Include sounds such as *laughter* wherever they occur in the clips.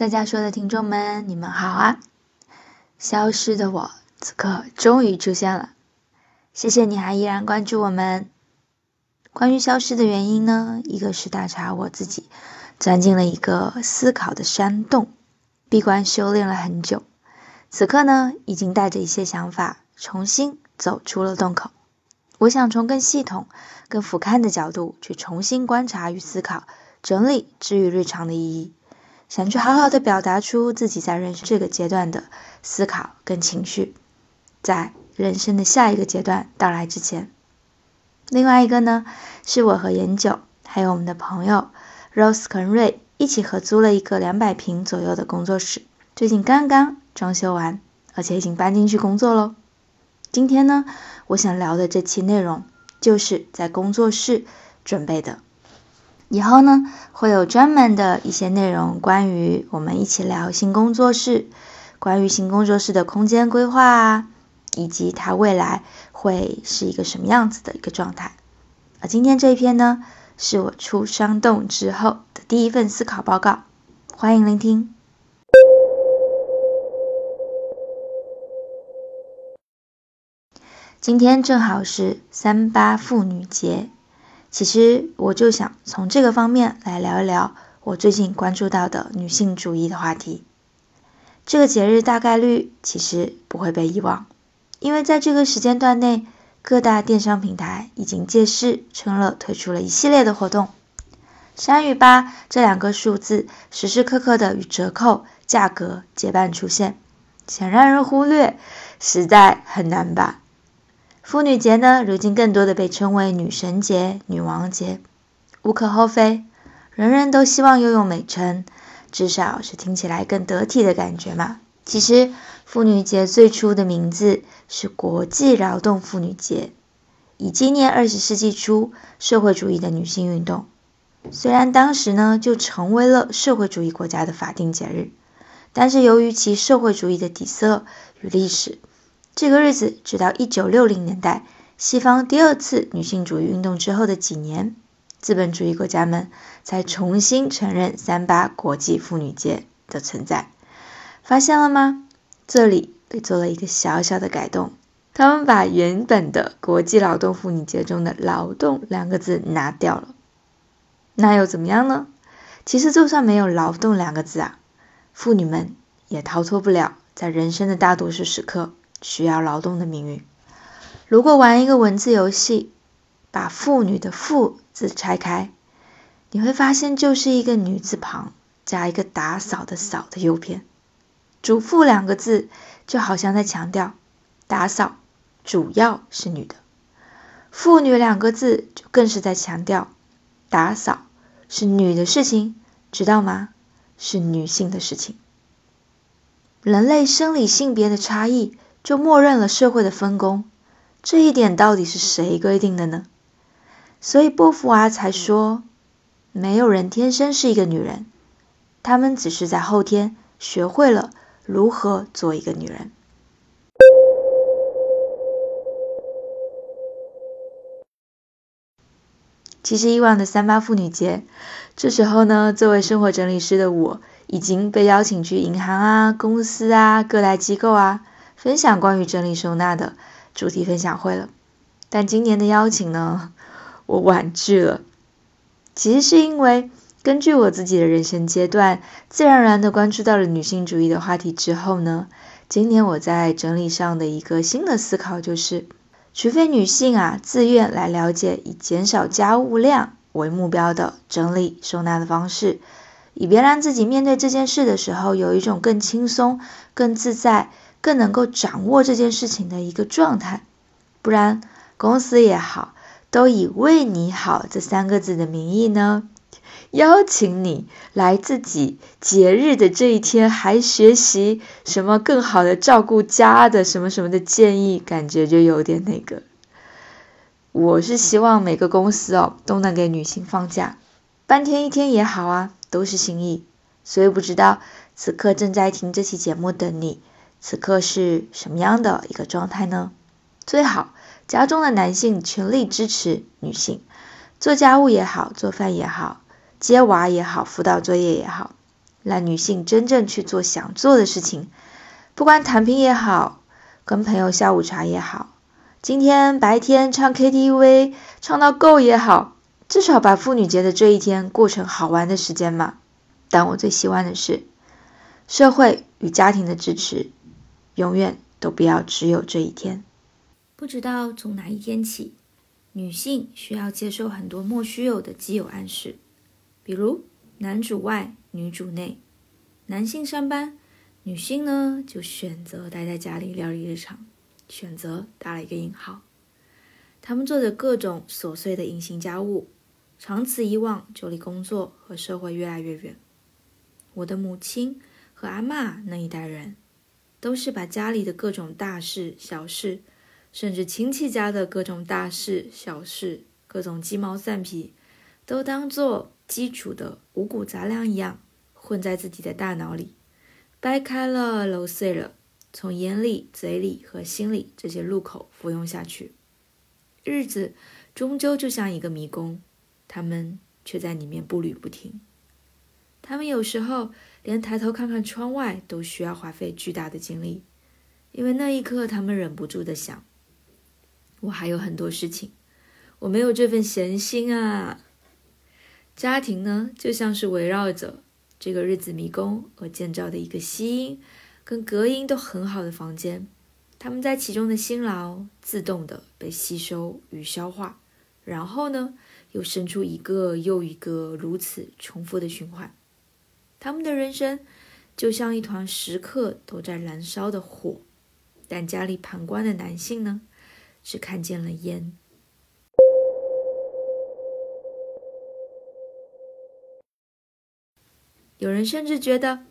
在家说的听众们，你们好啊！消失的我，此刻终于出现了，谢谢你还依然关注我们。关于消失的原因呢？一个是大茶我自己钻进了一个思考的山洞，闭关修炼了很久，此刻呢，已经带着一些想法重新走出了洞口。我想从更系统、更俯瞰的角度去重新观察与思考，整理治愈日常的意义。想去好好的表达出自己在人生这个阶段的思考跟情绪，在人生的下一个阶段到来之前。另外一个呢，是我和研九还有我们的朋友 Rose 肯瑞一起合租了一个两百平左右的工作室，最近刚刚装修完，而且已经搬进去工作喽。今天呢，我想聊的这期内容就是在工作室准备的。以后呢，会有专门的一些内容，关于我们一起聊新工作室，关于新工作室的空间规划啊，以及它未来会是一个什么样子的一个状态。而今天这一篇呢，是我出山洞之后的第一份思考报告，欢迎聆听。今天正好是三八妇女节。其实我就想从这个方面来聊一聊我最近关注到的女性主义的话题。这个节日大概率其实不会被遗忘，因为在这个时间段内，各大电商平台已经借势趁热推出了一系列的活动。三与八这两个数字时时刻刻的与折扣价格结伴出现，想让人忽略，实在很难吧。妇女节呢，如今更多的被称为女神节、女王节，无可厚非。人人都希望拥有美称，至少是听起来更得体的感觉嘛。其实，妇女节最初的名字是国际劳动妇女节，以纪念二十世纪初社会主义的女性运动。虽然当时呢就成为了社会主义国家的法定节日，但是由于其社会主义的底色与历史。这个日子，直到一九六零年代西方第二次女性主义运动之后的几年，资本主义国家们才重新承认三八国际妇女节的存在。发现了吗？这里被做了一个小小的改动，他们把原本的国际劳动妇女节中的“劳动”两个字拿掉了。那又怎么样呢？其实，就算没有“劳动”两个字啊，妇女们也逃脱不了在人生的大多数时刻。需要劳动的命运。如果玩一个文字游戏，把“妇女”的“妇”字拆开，你会发现就是一个女字旁加一个打扫的“扫”的右边。主妇两个字就好像在强调，打扫主要是女的；妇女两个字就更是在强调，打扫是女的事情，知道吗？是女性的事情。人类生理性别的差异。就默认了社会的分工，这一点到底是谁规定的呢？所以波伏娃才说，没有人天生是一个女人，他们只是在后天学会了如何做一个女人。其实以往的三八妇女节，这时候呢，作为生活整理师的我，已经被邀请去银行啊、公司啊、各大机构啊。分享关于整理收纳的主题分享会了，但今年的邀请呢，我婉拒了。其实是因为根据我自己的人生阶段，自然而然的关注到了女性主义的话题之后呢，今年我在整理上的一个新的思考就是，除非女性啊自愿来了解以减少家务量为目标的整理收纳的方式，以便让自己面对这件事的时候有一种更轻松、更自在。更能够掌握这件事情的一个状态，不然公司也好，都以“为你好”这三个字的名义呢，邀请你来自己节日的这一天，还学习什么更好的照顾家的什么什么的建议，感觉就有点那个。我是希望每个公司哦都能给女性放假，半天一天也好啊，都是心意。所以不知道此刻正在听这期节目的你。此刻是什么样的一个状态呢？最好家中的男性全力支持女性做家务也好，做饭也好，接娃也好，辅导作业也好，让女性真正去做想做的事情，不管躺平也好，跟朋友下午茶也好，今天白天唱 KTV 唱到够也好，至少把妇女节的这一天过成好玩的时间嘛。但我最希望的是，社会与家庭的支持，永远都不要只有这一天。不知道从哪一天起，女性需要接受很多莫须有的基友暗示，比如男主外女主内，男性上班，女性呢就选择待在家里料理日常，选择打了一个引号。他们做着各种琐碎的隐形家务，长此以往，就离工作和社会越来越远。我的母亲和阿妈那一代人，都是把家里的各种大事小事。甚至亲戚家的各种大事小事，各种鸡毛蒜皮，都当做基础的五谷杂粮一样混在自己的大脑里，掰开了揉碎了，从眼里、嘴里和心里这些入口服用下去。日子终究就像一个迷宫，他们却在里面步履不停。他们有时候连抬头看看窗外都需要花费巨大的精力，因为那一刻他们忍不住的想。我还有很多事情，我没有这份闲心啊。家庭呢，就像是围绕着这个日子迷宫而建造的一个吸音跟隔音都很好的房间，他们在其中的辛劳自动的被吸收与消化，然后呢，又生出一个又一个如此重复的循环。他们的人生就像一团时刻都在燃烧的火，但家里旁观的男性呢？只看见了烟。有人甚至觉得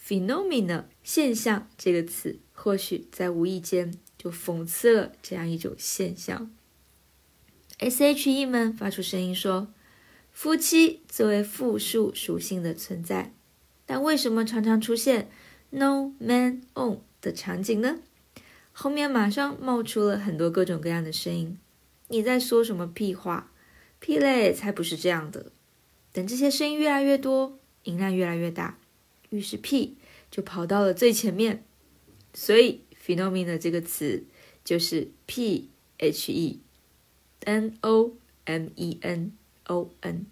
“phenomena” 现象这个词，或许在无意间就讽刺了这样一种现象。S.H.E 们发出声音说：“夫妻作为复数属性的存在，但为什么常常出现 ‘no man on’ 的场景呢？”后面马上冒出了很多各种各样的声音，你在说什么屁话？屁嘞，才不是这样的。等这些声音越来越多，音量越来越大，于是屁就跑到了最前面。所以 “phenomena” 这个词就是 P H E N O M E N O N。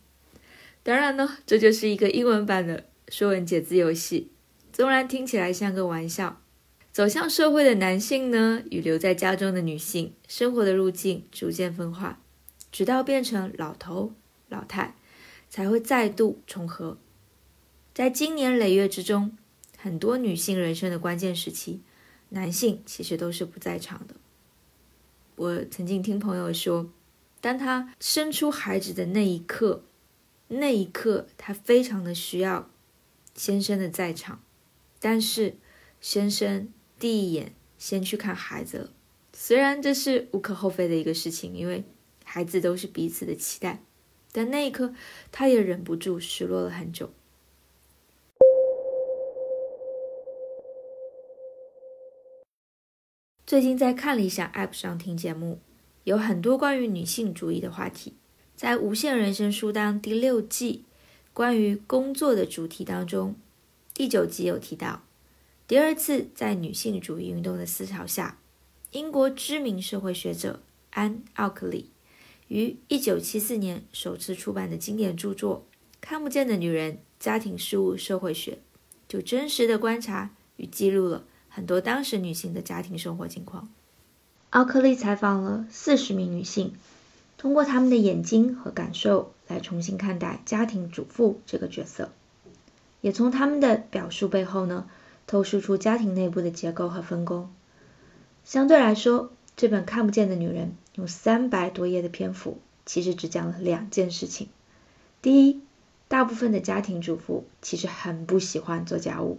当然呢，这就是一个英文版的说文解字游戏，纵然听起来像个玩笑。走向社会的男性呢，与留在家中的女性生活的路径逐渐分化，直到变成老头老太，才会再度重合。在今年累月之中，很多女性人生的关键时期，男性其实都是不在场的。我曾经听朋友说，当他生出孩子的那一刻，那一刻他非常的需要先生的在场，但是先生。第一眼先去看孩子了，虽然这是无可厚非的一个事情，因为孩子都是彼此的期待，但那一刻他也忍不住失落了很久。最近在看理想 App 上听节目，有很多关于女性主义的话题，在《无限人生书单》第六季关于工作的主题当中，第九集有提到。第二次在女性主义运动的思潮下，英国知名社会学者安·奥克利于1974年首次出版的经典著作《看不见的女人：家庭事务社会学》，就真实的观察与记录了很多当时女性的家庭生活情况。奥克利采访了四十名女性，通过他们的眼睛和感受来重新看待家庭主妇这个角色，也从他们的表述背后呢。透视出家庭内部的结构和分工。相对来说，这本《看不见的女人》用三百多页的篇幅，其实只讲了两件事情。第一，大部分的家庭主妇其实很不喜欢做家务。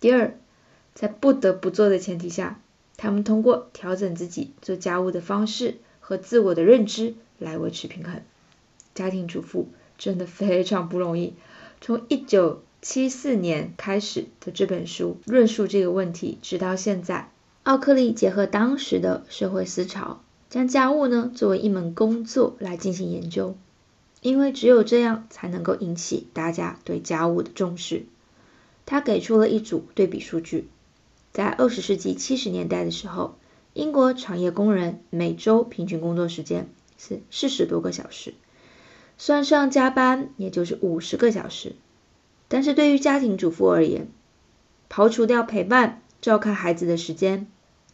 第二，在不得不做的前提下，他们通过调整自己做家务的方式和自我的认知来维持平衡。家庭主妇真的非常不容易。从一九七四年开始的这本书论述这个问题，直到现在，奥克利结合当时的社会思潮，将家务呢作为一门工作来进行研究，因为只有这样才能够引起大家对家务的重视。他给出了一组对比数据：在二十世纪七十年代的时候，英国产业工人每周平均工作时间是四十多个小时，算上加班，也就是五十个小时。但是对于家庭主妇而言，刨除掉陪伴、照看孩子的时间，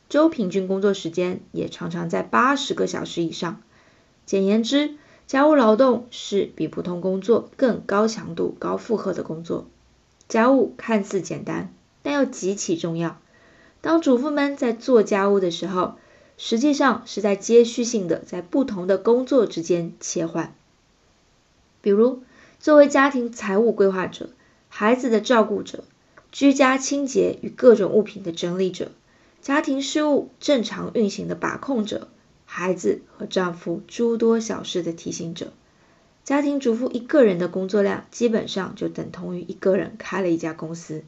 周平均工作时间也常常在八十个小时以上。简言之，家务劳动是比普通工作更高强度、高负荷的工作。家务看似简单，但又极其重要。当主妇们在做家务的时候，实际上是在接续性的在不同的工作之间切换。比如，作为家庭财务规划者、孩子的照顾者、居家清洁与各种物品的整理者、家庭事务正常运行的把控者。孩子和丈夫诸多小事的提醒者，家庭主妇一个人的工作量基本上就等同于一个人开了一家公司。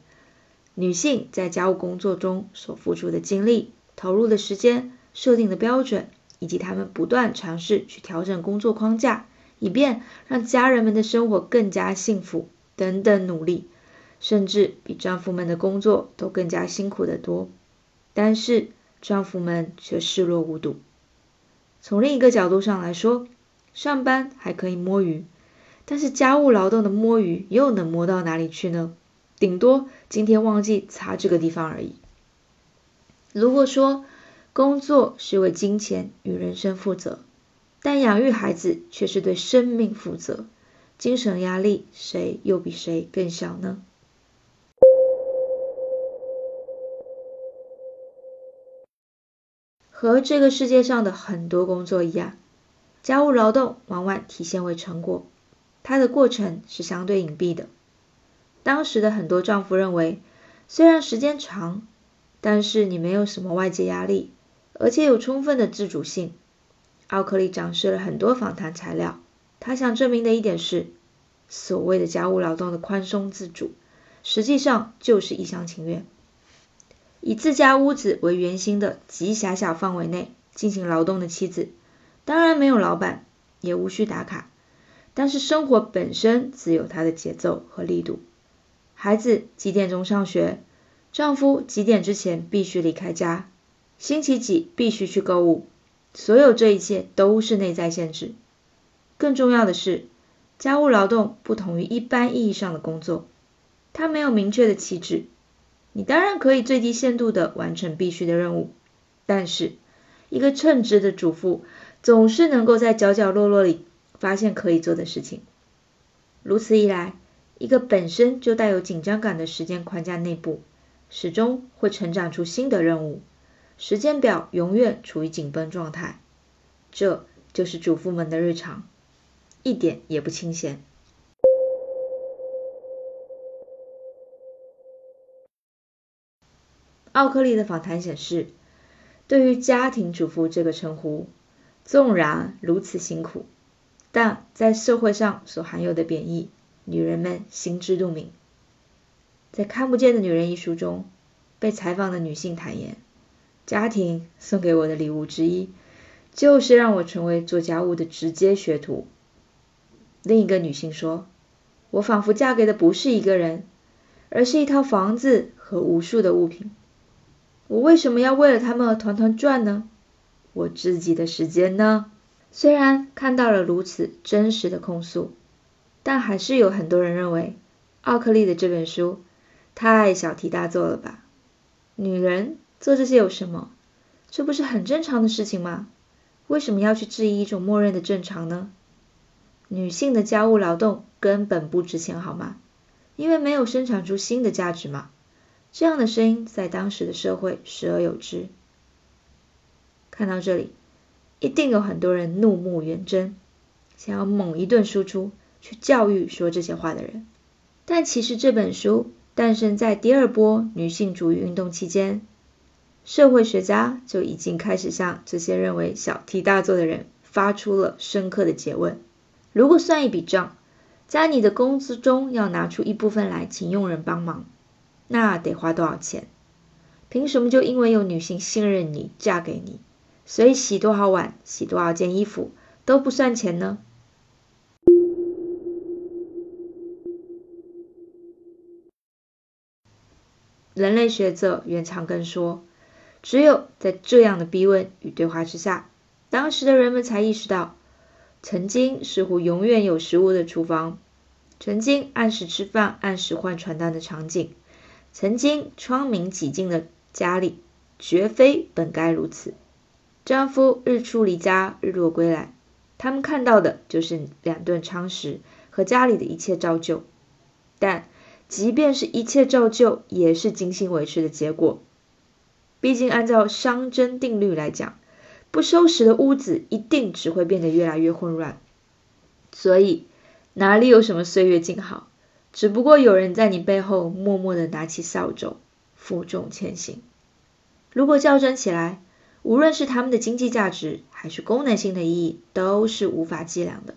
女性在家务工作中所付出的精力、投入的时间、设定的标准，以及他们不断尝试去调整工作框架，以便让家人们的生活更加幸福等等努力，甚至比丈夫们的工作都更加辛苦得多。但是丈夫们却视若无睹。从另一个角度上来说，上班还可以摸鱼，但是家务劳动的摸鱼又能摸到哪里去呢？顶多今天忘记擦这个地方而已。如果说工作是为金钱与人生负责，但养育孩子却是对生命负责，精神压力谁又比谁更小呢？和这个世界上的很多工作一样，家务劳动往往体现为成果，它的过程是相对隐蔽的。当时的很多丈夫认为，虽然时间长，但是你没有什么外界压力，而且有充分的自主性。奥克利展示了很多访谈材料，他想证明的一点是，所谓的家务劳动的宽松自主，实际上就是一厢情愿。以自家屋子为圆心的极狭小范围内进行劳动的妻子，当然没有老板，也无需打卡，但是生活本身自有它的节奏和力度。孩子几点钟上学？丈夫几点之前必须离开家？星期几必须去购物？所有这一切都是内在限制。更重要的是，家务劳动不同于一般意义上的工作，它没有明确的旗帜。你当然可以最低限度的完成必须的任务，但是一个称职的主妇总是能够在角角落落里发现可以做的事情。如此一来，一个本身就带有紧张感的时间框架内部，始终会成长出新的任务，时间表永远处于紧绷状态。这就是主妇们的日常，一点也不清闲。奥克利的访谈显示，对于家庭主妇这个称呼，纵然如此辛苦，但在社会上所含有的贬义，女人们心知肚明。在《看不见的女人》一书中，被采访的女性坦言，家庭送给我的礼物之一，就是让我成为做家务的直接学徒。另一个女性说，我仿佛嫁给的不是一个人，而是一套房子和无数的物品。我为什么要为了他们而团团转呢？我自己的时间呢？虽然看到了如此真实的控诉，但还是有很多人认为奥克利的这本书太小题大做了吧？女人做这些有什么？这不是很正常的事情吗？为什么要去质疑一种默认的正常呢？女性的家务劳动根本不值钱好吗？因为没有生产出新的价值嘛。这样的声音在当时的社会时而有之。看到这里，一定有很多人怒目圆睁，想要猛一顿输出去教育说这些话的人。但其实这本书诞生在第二波女性主义运动期间，社会学家就已经开始向这些认为小题大做的人发出了深刻的诘问：如果算一笔账，在你的工资中要拿出一部分来请佣人帮忙。那得花多少钱？凭什么就因为有女性信任你、嫁给你，所以洗多少碗、洗多少件衣服都不算钱呢？人类学者袁长根说，只有在这样的逼问与对话之下，当时的人们才意识到，曾经似乎永远有食物的厨房，曾经按时吃饭、按时换传单的场景，曾经窗明几净的家里，绝非本该如此。丈夫日出离家，日落归来，他们看到的就是两顿餐食和家里的一切照旧。但即便是一切照旧，也是精心维持的结果。毕竟，按照熵增定律来讲，不收拾的屋子一定只会变得越来越混乱。所以，哪里有什么岁月静好？只不过有人在你背后默默的拿起扫帚，负重前行。如果较真起来，无论是他们的经济价值，还是功能性的意义，都是无法计量的。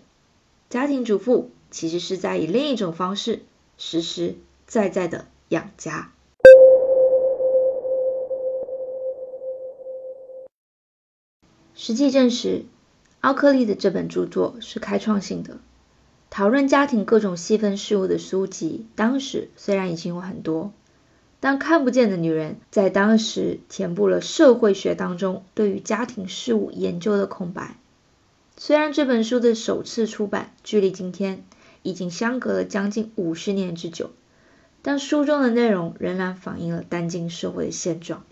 家庭主妇其实是在以另一种方式。实实在在的养家。实际证实，奥克利的这本著作是开创性的。讨论家庭各种细分事物的书籍，当时虽然已经有很多，但看不见的女人在当时填补了社会学当中对于家庭事务研究的空白。虽然这本书的首次出版距离今天。已经相隔了将近五十年之久，但书中的内容仍然反映了当今社会的现状。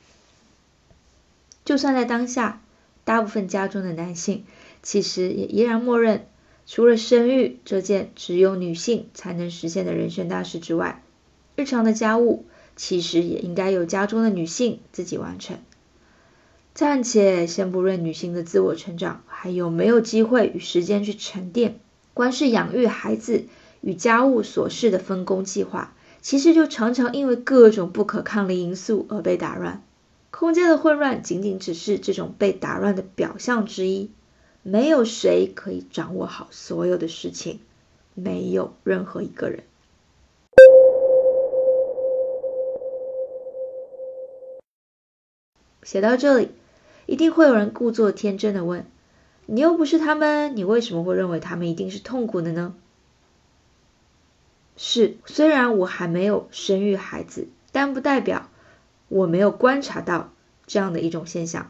就算在当下，大部分家中的男性其实也依然默认，除了生育这件只有女性才能实现的人生大事之外，日常的家务其实也应该由家中的女性自己完成。暂且先不论女性的自我成长还有没有机会与时间去沉淀。光是养育孩子与家务琐事的分工计划，其实就常常因为各种不可抗力因素而被打乱。空间的混乱仅仅只是这种被打乱的表象之一。没有谁可以掌握好所有的事情，没有任何一个人。写到这里，一定会有人故作天真的问。你又不是他们，你为什么会认为他们一定是痛苦的呢？是，虽然我还没有生育孩子，但不代表我没有观察到这样的一种现象。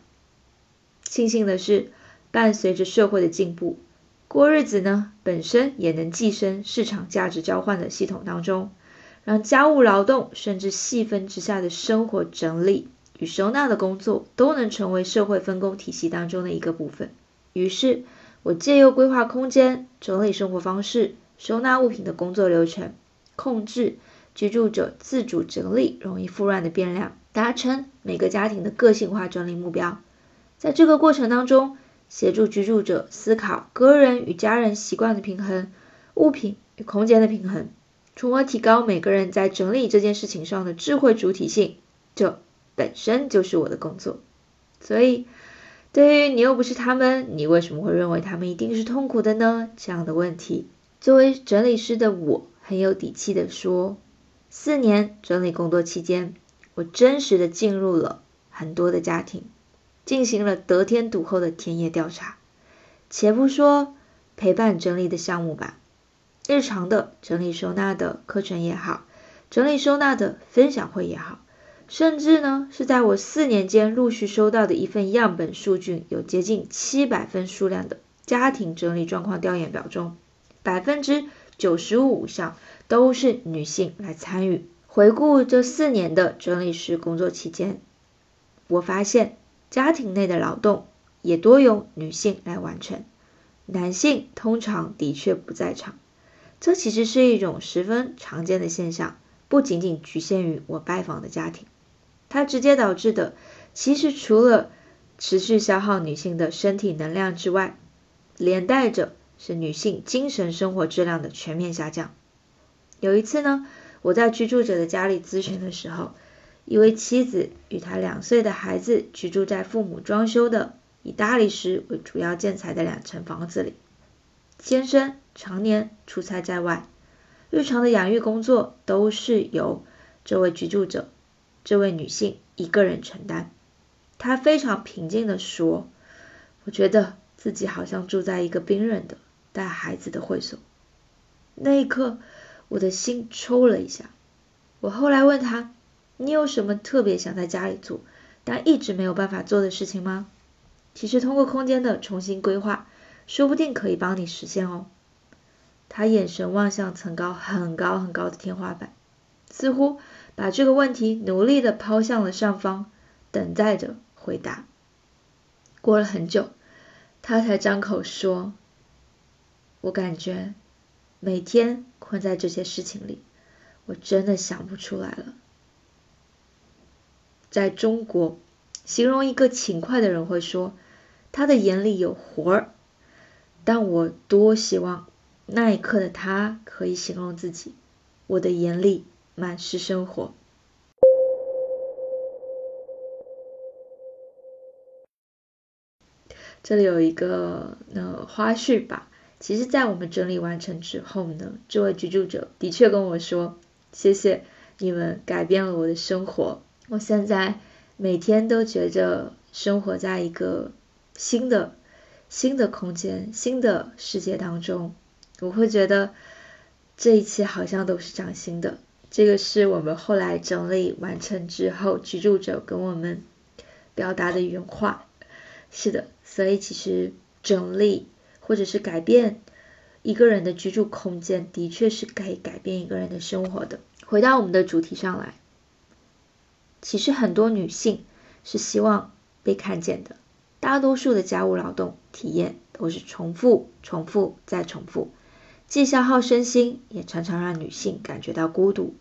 庆幸的是，伴随着社会的进步，过日子呢本身也能寄生市场价值交换的系统当中，让家务劳动甚至细分之下的生活整理与收纳的工作，都能成为社会分工体系当中的一个部分。于是，我借由规划空间、整理生活方式、收纳物品的工作流程，控制居住者自主整理容易复乱的变量，达成每个家庭的个性化整理目标。在这个过程当中，协助居住者思考个人与家人习惯的平衡、物品与空间的平衡，从而提高每个人在整理这件事情上的智慧主体性。这本身就是我的工作，所以。对于你又不是他们，你为什么会认为他们一定是痛苦的呢？这样的问题，作为整理师的我很有底气的说，四年整理工作期间，我真实的进入了很多的家庭，进行了得天独厚的田野调查。且不说陪伴整理的项目吧，日常的整理收纳的课程也好，整理收纳的分享会也好。甚至呢，是在我四年间陆续收到的一份样本数据，有接近七百份数量的家庭整理状况调研表中，百分之九十五以上都是女性来参与。回顾这四年的整理师工作期间，我发现家庭内的劳动也多由女性来完成，男性通常的确不在场。这其实是一种十分常见的现象，不仅仅局限于我拜访的家庭。它直接导致的，其实除了持续消耗女性的身体能量之外，连带着是女性精神生活质量的全面下降。有一次呢，我在居住者的家里咨询的时候，一位妻子与她两岁的孩子居住在父母装修的以大理石为主要建材的两层房子里，先生常年出差在外，日常的养育工作都是由这位居住者。这位女性一个人承担，她非常平静地说：“我觉得自己好像住在一个冰冷的带孩子的会所。”那一刻，我的心抽了一下。我后来问他：“你有什么特别想在家里做，但一直没有办法做的事情吗？其实通过空间的重新规划，说不定可以帮你实现哦。他眼神望向层高很高很高的天花板，似乎把这个问题努力的抛向了上方，等待着回答。过了很久，他才张口说：“我感觉每天困在这些事情里，我真的想不出来了。”在中国，形容一个勤快的人会说，他的眼里有活儿。但我多希望那一刻的他可以形容自己，我的眼里满是生活。这里有一个呃花絮吧，其实，在我们整理完成之后呢，这位居住者的确跟我说，谢谢你们改变了我的生活。我现在每天都觉着生活在一个新的、新的空间、新的世界当中，我会觉得这一切好像都是崭新的。这个是我们后来整理完成之后，居住者跟我们表达的原话。是的，所以其实整理或者是改变一个人的居住空间，的确是可以改变一个人的生活的。回到我们的主题上来。其实很多女性是希望被看见的，大多数的家务劳动体验都是重复、重复再重复，既消耗身心，也常常让女性感觉到孤独。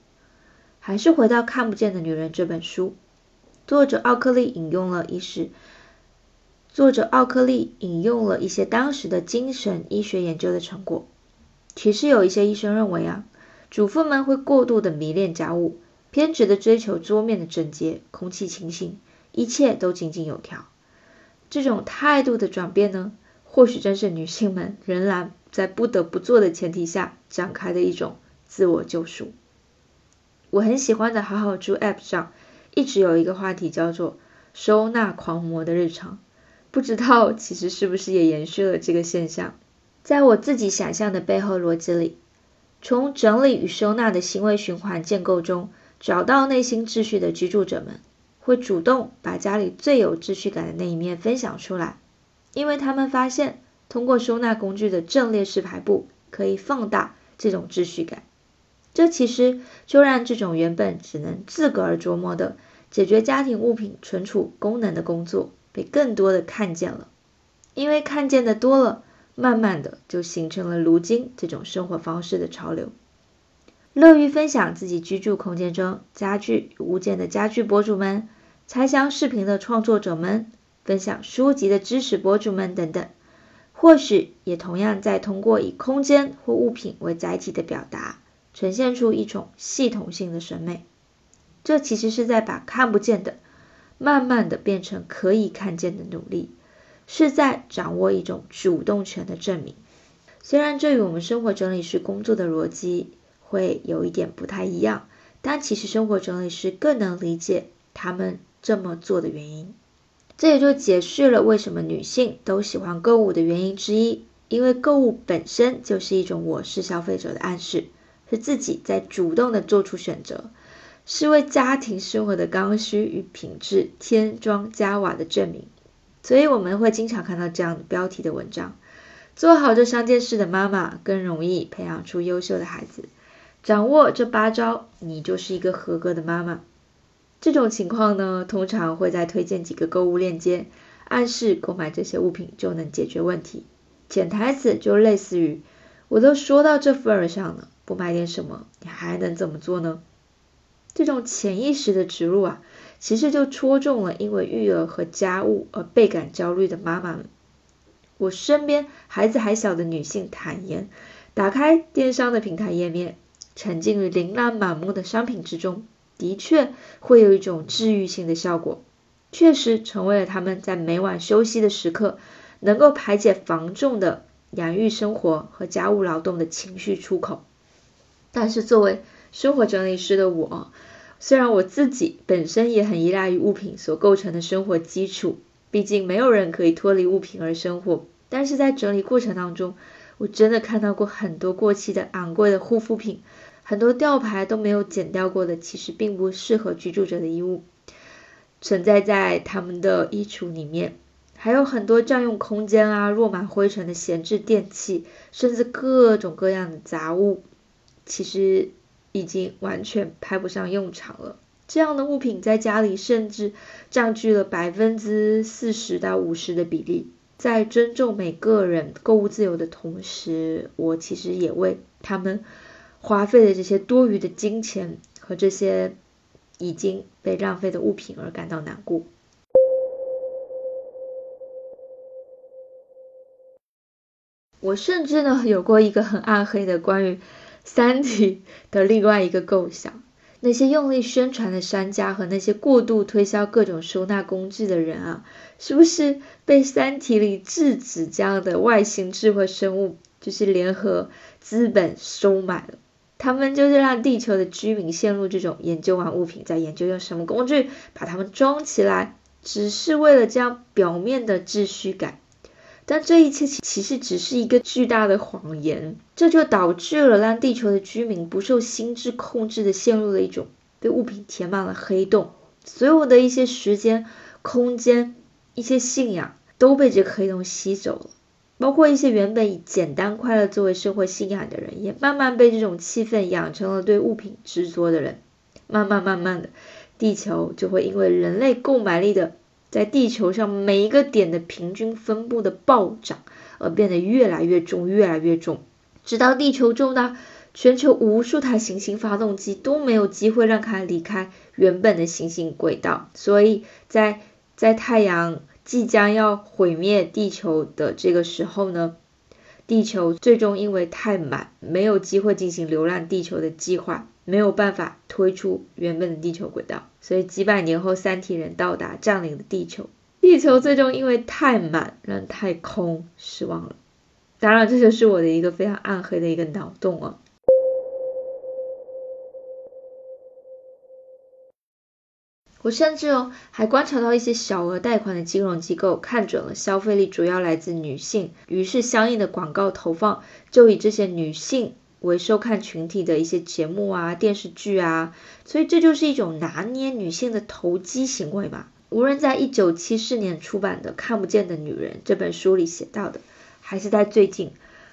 还是回到《看不见的女人》这本书，作者奥克利引用了一时，作者奥克利引用了一些当时的精神医学研究的成果。其实有一些医生认为啊，主妇们会过度的迷恋家务。偏执的追求桌面的整洁、空气清新，一切都井井有条。这种态度的转变呢，或许正是女性们仍然在不得不做的前提下展开的一种自我救赎。我很喜欢的好好住 App 上，一直有一个话题叫做“收纳狂魔的日常”，不知道其实是不是也延续了这个现象。在我自己想象的背后逻辑里，从整理与收纳的行为循环建构中。找到内心秩序的居住者们，会主动把家里最有秩序感的那一面分享出来，因为他们发现，通过收纳工具的阵列式排布，可以放大这种秩序感。这其实就让这种原本只能自个儿琢磨的解决家庭物品存储功能的工作，被更多的看见了。因为看见的多了，慢慢的就形成了如今这种生活方式的潮流。乐于分享自己居住空间中家具与物件的家具博主们，拆箱视频的创作者们，分享书籍的知识博主们等等，或许也同样在通过以空间或物品为载体的表达，呈现出一种系统性的审美。这其实是在把看不见的，慢慢的变成可以看见的努力，是在掌握一种主动权的证明。虽然这与我们生活整理师工作的逻辑。会有一点不太一样，但其实生活整理师更能理解他们这么做的原因。这也就解释了为什么女性都喜欢购物的原因之一，因为购物本身就是一种我是消费者的暗示，是自己在主动的做出选择，是为家庭生活的刚需与品质添砖加瓦的证明。所以我们会经常看到这样的标题的文章：做好这三件事的妈妈更容易培养出优秀的孩子。掌握这八招，你就是一个合格的妈妈。这种情况呢，通常会再推荐几个购物链接，暗示购买这些物品就能解决问题。潜台词就类似于：我都说到这份儿上了，不买点什么，你还能怎么做呢？这种潜意识的植入啊，其实就戳中了因为育儿和家务而倍感焦虑的妈妈们。我身边孩子还小的女性坦言，打开电商的平台页面。沉浸于琳琅满目的商品之中，的确会有一种治愈性的效果，确实成为了他们在每晚休息的时刻，能够排解繁重的养育生活和家务劳动的情绪出口。但是作为生活整理师的我，虽然我自己本身也很依赖于物品所构成的生活基础，毕竟没有人可以脱离物品而生活，但是在整理过程当中，我真的看到过很多过期的昂贵的护肤品。很多吊牌都没有剪掉过的，其实并不适合居住者的衣物，存在在他们的衣橱里面。还有很多占用空间啊、落满灰尘的闲置电器，甚至各种各样的杂物，其实已经完全派不上用场了。这样的物品在家里甚至占据了百分之四十到五十的比例。在尊重每个人购物自由的同时，我其实也为他们花费的这些多余的金钱和这些已经被浪费的物品而感到难过。我甚至呢有过一个很暗黑的关于《三体》的另外一个构想。*laughs* 那些用力宣传的商家和那些过度推销各种收纳工具的人啊，是不是被《三体》里质子这样的外星智慧生物就是联合资本收买了？他们就是让地球的居民陷入这种研究完物品再研究用什么工具把它们装起来，只是为了这样表面的秩序感。但这一切其实只是一个巨大的谎言，这就导致了让地球的居民不受心智控制的陷入了一种被物品填满了黑洞，所有的一些时间、空间、一些信仰都被这个黑洞吸走了，包括一些原本以简单快乐作为生活信仰的人，也慢慢被这种气氛养成了对物品执着的人，慢慢慢慢的，地球就会因为人类购买力的。在地球上每一个点的平均分布的暴涨，而变得越来越重，越来越重，直到地球重到全球无数台行星发动机都没有机会让它离开原本的行星轨道。所以在在太阳即将要毁灭地球的这个时候呢，地球最终因为太满，没有机会进行流浪地球的计划。没有办法推出原本的地球轨道，所以几百年后，三体人到达，占领了地球。地球最终因为太满，让太空失望了。当然，这就是我的一个非常暗黑的一个脑洞啊。我甚至哦，还观察到一些小额贷款的金融机构看准了消费力主要来自女性，于是相应的广告投放就以这些女性。为收看群体的一些节目啊、电视剧啊，所以这就是一种拿捏女性的投机行为嘛。无论在一九七四年出版的《看不见的女人》这本书里写到的，还是在最近，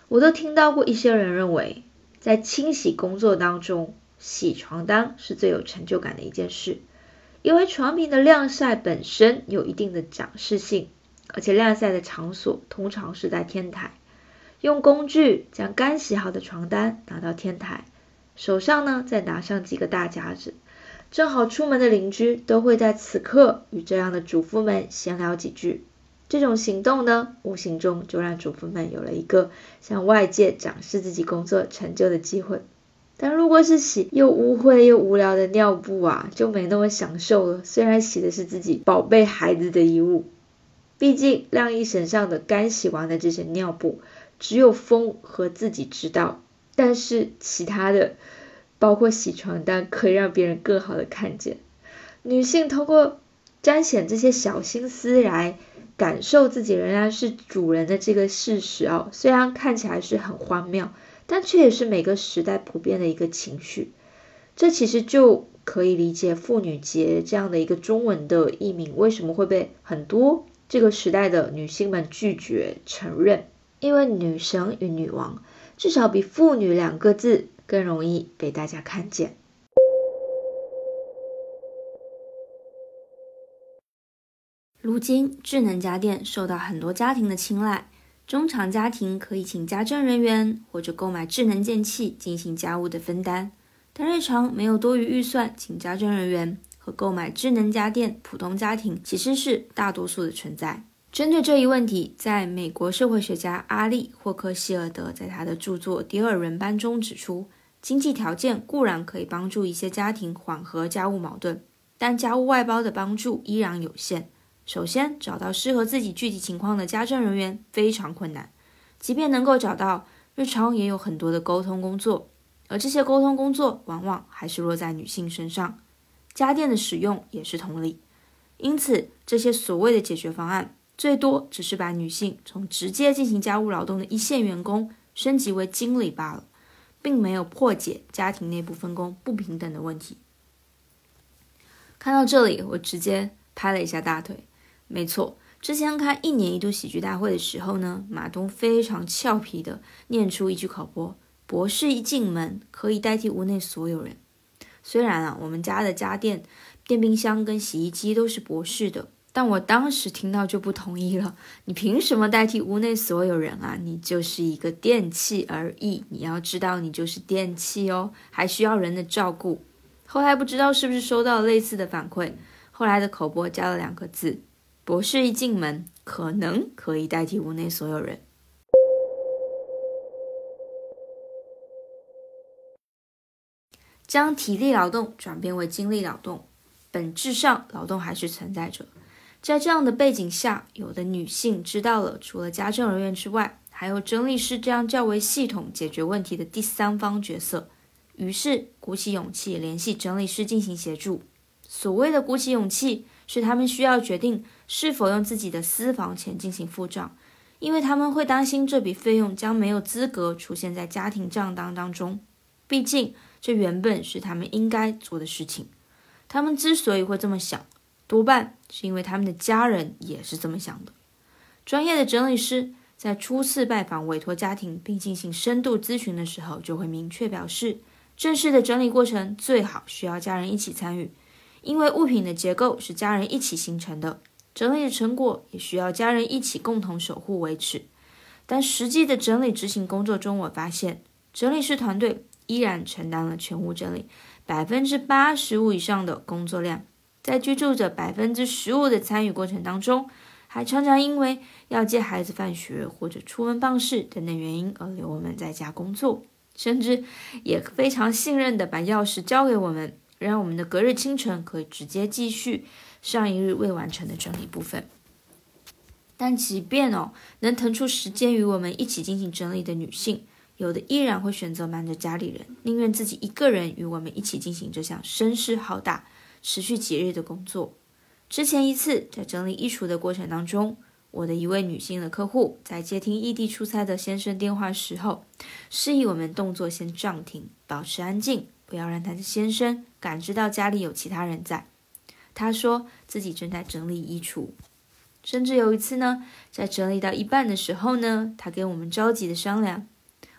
我都听到过一些人认为，在清洗工作当中，洗床单是最有成就感的一件事，因为床品的晾晒本身有一定的展示性，而且晾晒的场所通常是在天台。用工具将干洗好的床单拿到天台，手上呢再拿上几个大夹子，正好出门的邻居都会在此刻与这样的主妇们闲聊几句。这种行动呢，无形中就让主妇们有了一个向外界展示自己工作成就的机会。但如果是洗又污秽又无聊的尿布啊，就没那么享受了。虽然洗的是自己宝贝孩子的衣物，毕竟晾衣绳上的干洗完的这些尿布。只有风和自己知道，但是其他的，包括洗床单，可以让别人更好的看见。女性通过彰显这些小心思来感受自己仍然是主人的这个事实哦，虽然看起来是很荒谬，但却也是每个时代普遍的一个情绪。这其实就可以理解妇女节这样的一个中文的译名为什么会被很多这个时代的女性们拒绝承认。因为女神与女王，至少比妇女两个字更容易被大家看见。如今，智能家电受到很多家庭的青睐，中长家庭可以请家政人员或者购买智能电器进行家务的分担，但日常没有多余预算请家政人员和购买智能家电，普通家庭其实是大多数的存在。针对这一问题，在美国社会学家阿利霍克希尔德在他的著作《第二人班》中指出，经济条件固然可以帮助一些家庭缓和家务矛盾，但家务外包的帮助依然有限。首先，找到适合自己具体情况的家政人员非常困难，即便能够找到，日常也有很多的沟通工作，而这些沟通工作往往还是落在女性身上。家电的使用也是同理，因此这些所谓的解决方案。最多只是把女性从直接进行家务劳动的一线员工升级为经理罢了，并没有破解家庭内部分工不平等的问题。看到这里，我直接拍了一下大腿。没错，之前看一年一度喜剧大会的时候呢，马东非常俏皮的念出一句口播：“博士一进门，可以代替屋内所有人。”虽然啊，我们家的家电、电冰箱跟洗衣机都是博士的，但我当时听到就不同意了。你凭什么代替屋内所有人啊？你就是一个电器而已。你要知道，你就是电器哦，还需要人的照顾。后来不知道是不是收到类似的反馈，后来的口播加了两个字：博士一进门，可能可以代替屋内所有人。将体力劳动转变为精力劳动，本质上劳动还是存在着。在这样的背景下，有的女性知道了，除了家政人员之外，还有整理师这样较为系统解决问题的第三方角色。于是鼓起勇气联系整理师进行协助。所谓的鼓起勇气，是他们需要决定是否用自己的私房钱进行付账，因为他们会担心这笔费用将没有资格出现在家庭账单当中。毕竟。这原本是他们应该做的事情。他们之所以会这么想，多半是因为他们的家人也是这么想的。专业的整理师在初次拜访委托家庭并进行深度咨询的时候，就会明确表示，正式的整理过程最好需要家人一起参与，因为物品的结构是家人一起形成的，整理的成果也需要家人一起共同守护维持。但实际的整理执行工作中，我发现整理师团队。依然承担了全屋整理百分之八十五以上的工作量，在居住者百分之十五的参与过程当中，还常常因为要接孩子放学或者出门办事等等原因而留我们在家工作，甚至也非常信任的把钥匙交给我们，让我们的隔日清晨可以直接继续上一日未完成的整理部分。但即便哦能腾出时间与我们一起进行整理的女性。有的依然会选择瞒着家里人，宁愿自己一个人与我们一起进行这项声势浩大、持续几日的工作。之前一次在整理衣橱的过程当中，我的一位女性的客户在接听异地出差的先生电话时候，示意我们动作先暂停，保持安静，不要让她的先生感知到家里有其他人在。她说自己正在整理衣橱，甚至有一次呢，在整理到一半的时候呢，她跟我们着急的商量。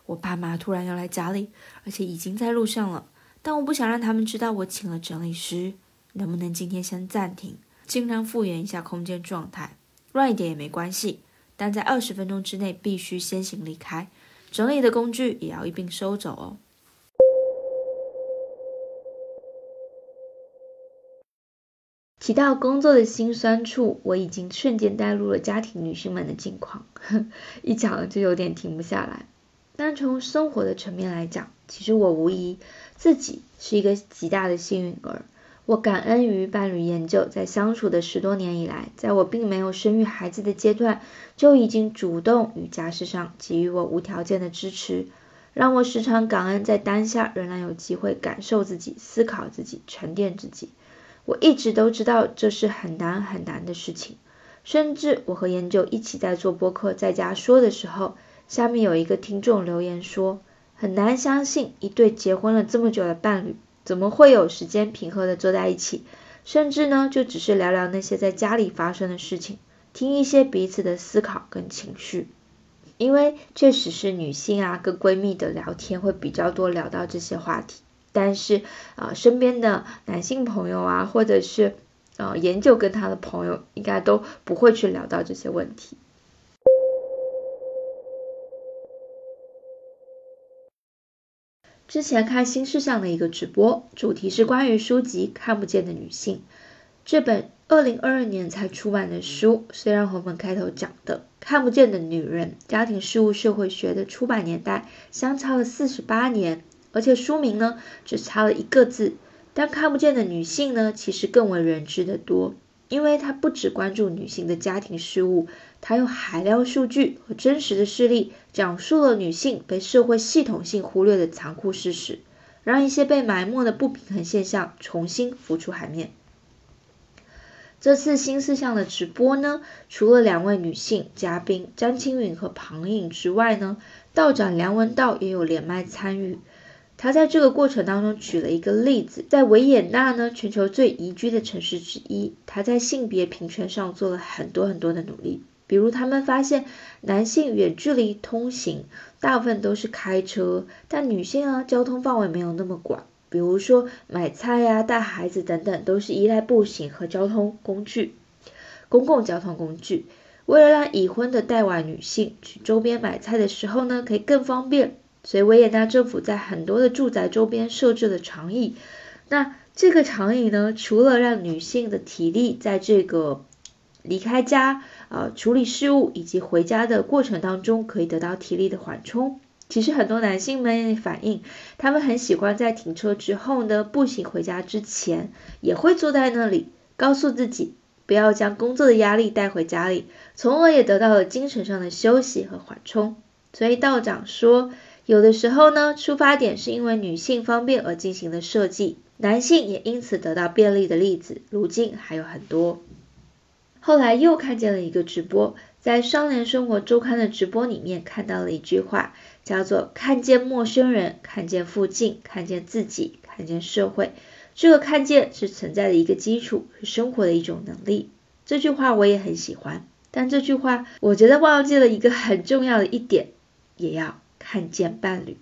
我爸妈突然要来家里，而且已经在路上了。但我不想让他们知道我请了整理师，能不能今天先暂停，尽量复原一下空间状态，乱一点也没关系。但在二十分钟之内必须先行离开，整理的工具也要一并收走哦。提到工作的辛酸处，我已经瞬间带入了家庭女性们的境况，*laughs* 一讲就有点停不下来。单从生活的层面来讲，其实我无疑自己是一个极大的幸运儿。我感恩于伴侣研究，在相处的十多年以来，在我并没有生育孩子的阶段，就已经主动与家事上给予我无条件的支持，让我时常感恩在当下仍然有机会感受自己、思考自己、沉淀自己。我一直都知道这是很难很难的事情，甚至我和研究一起在做播客，在家说的时候。下面有一个听众留言说：“很难相信一对结婚了这么久的伴侣，怎么会有时间平和的坐在一起，甚至呢，就只是聊聊那些在家里发生的事情，听一些彼此的思考跟情绪。因为确实是女性啊，跟闺蜜的聊天会比较多，聊到这些话题。但是啊，身边的男性朋友啊，或者是呃研究跟他的朋友，应该都不会去聊到这些问题。”之前看新事项的一个直播，主题是关于书籍《看不见的女性》这本二零二二年才出版的书。虽然和我们开头讲的《看不见的女人：家庭事务社会学》的出版年代相差了四十八年，而且书名呢只差了一个字，但看不见的女性呢其实更为人知的多。因为他不只关注女性的家庭事务，他用海量数据和真实的事例，讲述了女性被社会系统性忽略的残酷事实，让一些被埋没的不平衡现象重新浮出海面。这次新事项的直播呢，除了两位女性嘉宾张青云和庞颖之外呢，道长梁文道也有连麦参与。他在这个过程当中举了一个例子，在维也纳呢，全球最宜居的城市之一，他在性别平权上做了很多很多的努力。比如，他们发现男性远距离通行大部分都是开车，但女性啊，交通范围没有那么广。比如说买菜呀、带孩子等等，都是依赖步行和交通工具、公共交通工具。为了让已婚的带娃女性去周边买菜的时候呢，可以更方便，所以维也纳政府在很多的住宅周边设置了长椅。那这个长椅呢，除了让女性的体力在这个离开家。呃，处理事务以及回家的过程当中，可以得到体力的缓冲。其实很多男性们反映，他们很喜欢在停车之后呢，步行回家之前，也会坐在那里，告诉自己不要将工作的压力带回家里，从而也得到了精神上的休息和缓冲。所以道长说，有的时候呢，出发点是因为女性方便而进行的设计，男性也因此得到便利的例子，如今还有很多。后来又看见了一个直播，在双联生活周刊的直播里面看到了一句话，叫做“看见陌生人，看见附近，看见自己，看见社会”。这个看见是存在的一个基础，是生活的一种能力。这句话我也很喜欢，但这句话我觉得忘记了一个很重要的一点，也要看见伴侣。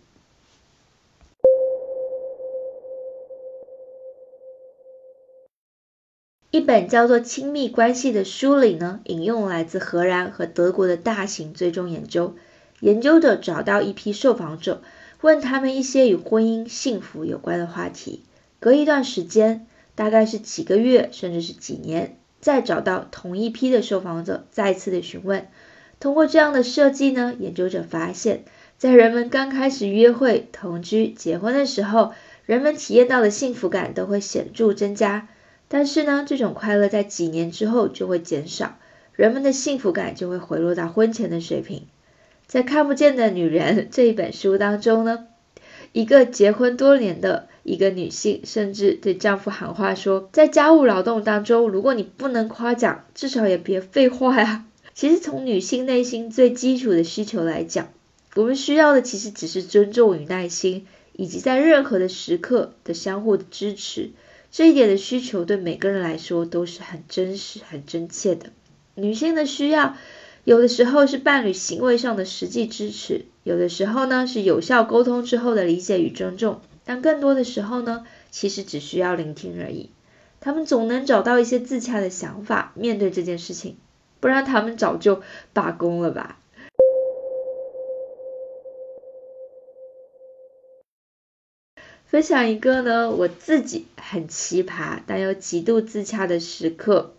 一本叫做《亲密关系》的书里呢，引用来自荷兰和德国的大型追踪研究。研究者找到一批受访者，问他们一些与婚姻、幸福有关的话题。隔一段时间，大概是几个月，甚至是几年，再找到同一批的受访者，再次的询问。通过这样的设计呢，研究者发现，在人们刚开始约会、同居、结婚的时候，人们体验到的幸福感都会显著增加。但是呢，这种快乐在几年之后就会减少，人们的幸福感就会回落到婚前的水平。在《看不见的女人》*laughs* 这一本书当中呢，一个结婚多年的一个女性，甚至对丈夫喊话说，在家务劳动当中，如果你不能夸奖，至少也别废话呀。*laughs* 其实从女性内心最基础的需求来讲，我们需要的其实只是尊重与耐心，以及在任何的时刻的相互的支持。这一点的需求对每个人来说都是很真实、很真切的。女性的需要，有的时候是伴侣行为上的实际支持，有的时候呢是有效沟通之后的理解与尊重，但更多的时候呢，其实只需要聆听而已。他们总能找到一些自洽的想法面对这件事情，不然他们早就罢工了吧。分享一个呢，我自己很奇葩但又极度自洽的时刻，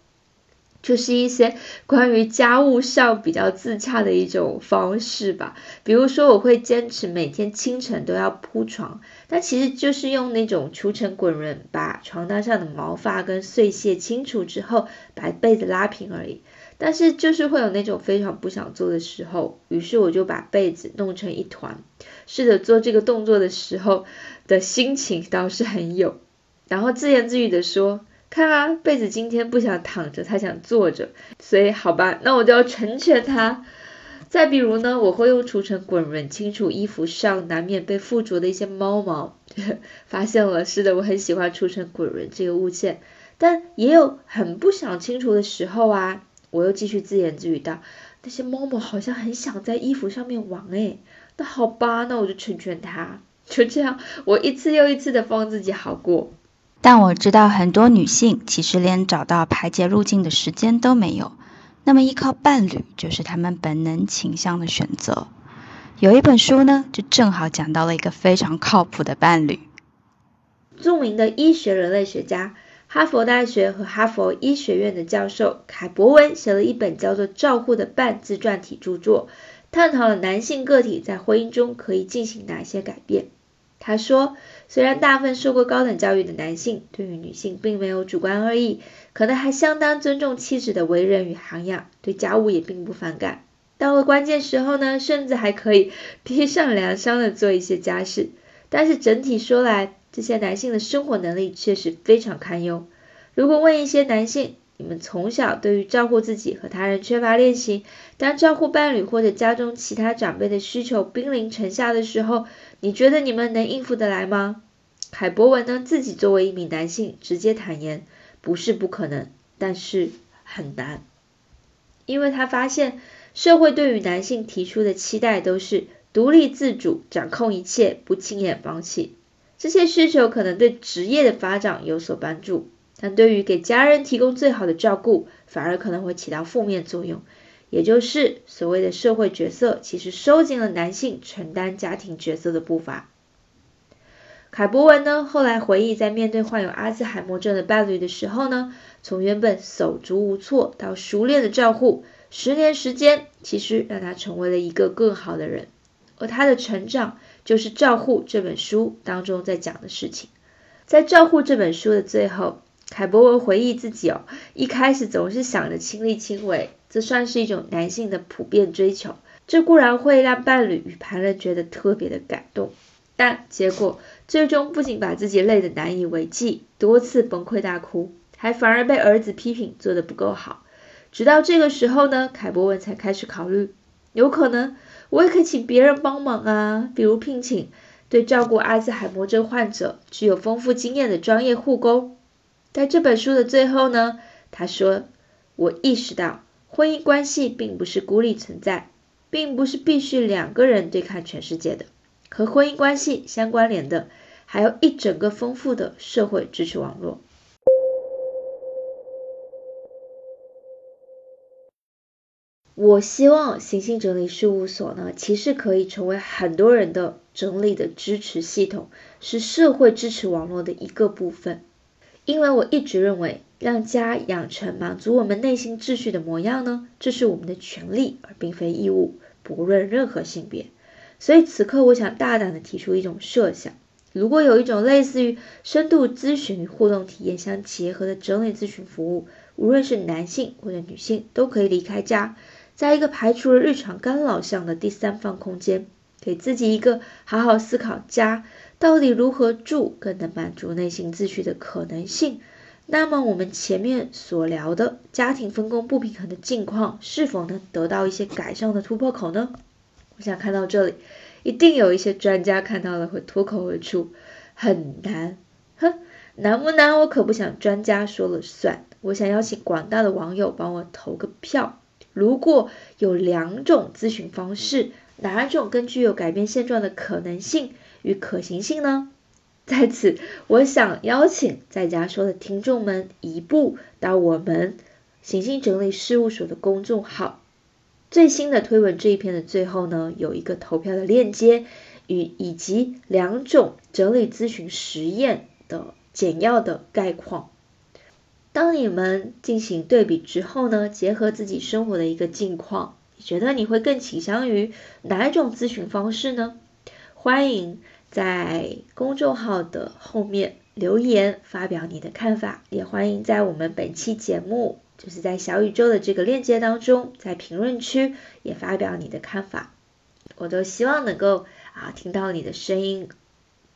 就是一些关于家务上比较自洽的一种方式吧。比如说，我会坚持每天清晨都要铺床，但其实就是用那种除尘滚轮把床单上的毛发跟碎屑清除之后，把被子拉平而已。但是就是会有那种非常不想做的时候，于是我就把被子弄成一团。试着做这个动作的时候的心情倒是很有，*laughs* 然后自言自语的说：“看啊，被子今天不想躺着，他想坐着，所以好吧，那我就要成全他。”再比如呢，我会用除尘滚轮清除衣服上难免被附着的一些猫毛。*laughs* 发现了，是的，我很喜欢除尘滚轮这个物件，但也有很不想清除的时候啊。我又继续自言自语道：“那些猫猫好像很想在衣服上面玩诶。”那好吧，那我就成全他。就这样，我一次又一次的放自己好过。但我知道很多女性其实连找到排解路径的时间都没有，那么依靠伴侣就是她们本能倾向的选择。有一本书呢，就正好讲到了一个非常靠谱的伴侣。著名的医学人类学家。哈佛大学和哈佛医学院的教授凯博文写了一本叫做《照护的半》自传体著作，探讨了男性个体在婚姻中可以进行哪些改变。他说，虽然大部分受过高等教育的男性对于女性并没有主观恶意，可能还相当尊重妻子的为人与涵养，对家务也并不反感。到了关键时候呢，甚至还可以 *laughs* 披上凉衫的做一些家事。但是整体说来，这些男性的生活能力确实非常堪忧。如果问一些男性，你们从小对于照顾自己和他人缺乏练习，当照顾伴侣或者家中其他长辈的需求兵临城下的时候，你觉得你们能应付得来吗？凯博文呢，自己作为一名男性，直接坦言，不是不可能，但是很难，因为他发现社会对于男性提出的期待都是独立自主、掌控一切、不轻言放弃。这些需求可能对职业的发展有所帮助，但对于给家人提供最好的照顾，反而可能会起到负面作用。也就是所谓的社会角色，其实收紧了男性承担家庭角色的步伐。凯博文呢，后来回忆，在面对患有阿兹海默症的伴侣的时候呢，从原本手足无措到熟练的照护，十年时间，其实让他成为了一个更好的人。而他的成长，就是《照护》这本书当中在讲的事情。在《照护》这本书的最后，凯博文回忆自己哦，一开始总是想着亲力亲为，这算是一种男性的普遍追求。这固然会让伴侣与旁人觉得特别的感动。但结果最终不仅把自己累得难以为继，多次崩溃大哭，还反而被儿子批评做得不够好。直到这个时候呢，凯博文才开始考虑，有可能我也可以请别人帮忙啊，比如聘请对照顾阿兹海默症患者具有丰富经验的专业护工。在这本书的最后呢，他说：“我意识到婚姻关系并不是孤立存在，并不是必须两个人对抗全世界的。”和婚姻关系相关联的，还有一整个丰富的社会支持网络。我希望行星整理事务所呢，其实可以成为很多人的整理的支持系统，是社会支持网络的一个部分。因为我一直认为，让家养成满足我们内心秩序的模样呢，这是我们的权利，而并非义务，不论任何性别。所以此刻，我想大胆的提出一种设想：如果有一种类似于深度咨询与互动体验相结合的整理咨询服务，无论是男性或者女性，都可以离开家，在一个排除了日常干扰项的第三方空间，给自己一个好好思考家到底如何住更能满足内心秩序的可能性，那么我们前面所聊的家庭分工不平衡的境况，是否能得到一些改善的突破口呢？我想看到这里，一定有一些专家看到了会脱口而出，很难，哼，难不难？我可不想专家说了算。我想邀请广大的网友帮我投个票。如果有两种咨询方式，哪种更具有改变现状的可能性与可行性呢？在此，我想邀请在家说的听众们，一步到我们行星整理事务所的公众号。最新的推文这一篇的最后呢，有一个投票的链接与以及两种整理咨询实验的简要的概况。当你们进行对比之后呢，结合自己生活的一个境况，你觉得你会更倾向于哪一种咨询方式呢？欢迎在公众号的后面留言发表你的看法，也欢迎在我们本期节目。就是在小宇宙的这个链接当中，在评论区也发表你的看法，我都希望能够啊听到你的声音。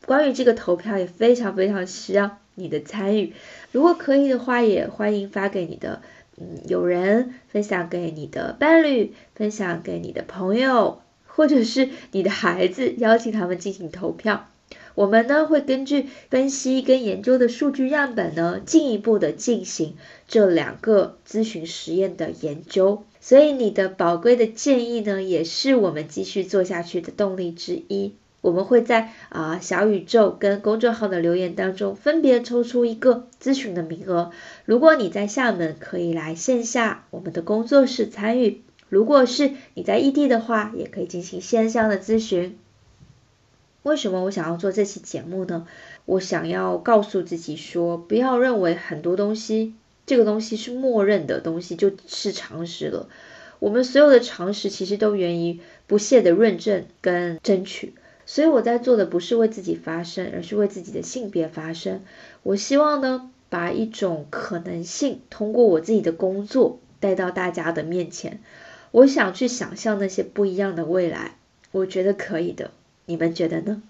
关于这个投票也非常非常需要你的参与，如果可以的话，也欢迎发给你的嗯友人，分享给你的伴侣，分享给你的朋友，或者是你的孩子，邀请他们进行投票。我们呢会根据分析跟研究的数据样本呢，进一步的进行这两个咨询实验的研究。所以你的宝贵的建议呢，也是我们继续做下去的动力之一。我们会在啊小宇宙跟公众号的留言当中，分别抽出一个咨询的名额。如果你在厦门，可以来线下我们的工作室参与；如果是你在异地的话，也可以进行线上的咨询。为什么我想要做这期节目呢？我想要告诉自己说，不要认为很多东西，这个东西是默认的东西，就是常识了。我们所有的常识其实都源于不懈的论证跟争取。所以我在做的不是为自己发声，而是为自己的性别发声。我希望呢，把一种可能性通过我自己的工作带到大家的面前。我想去想象那些不一样的未来，我觉得可以的。你们觉得呢？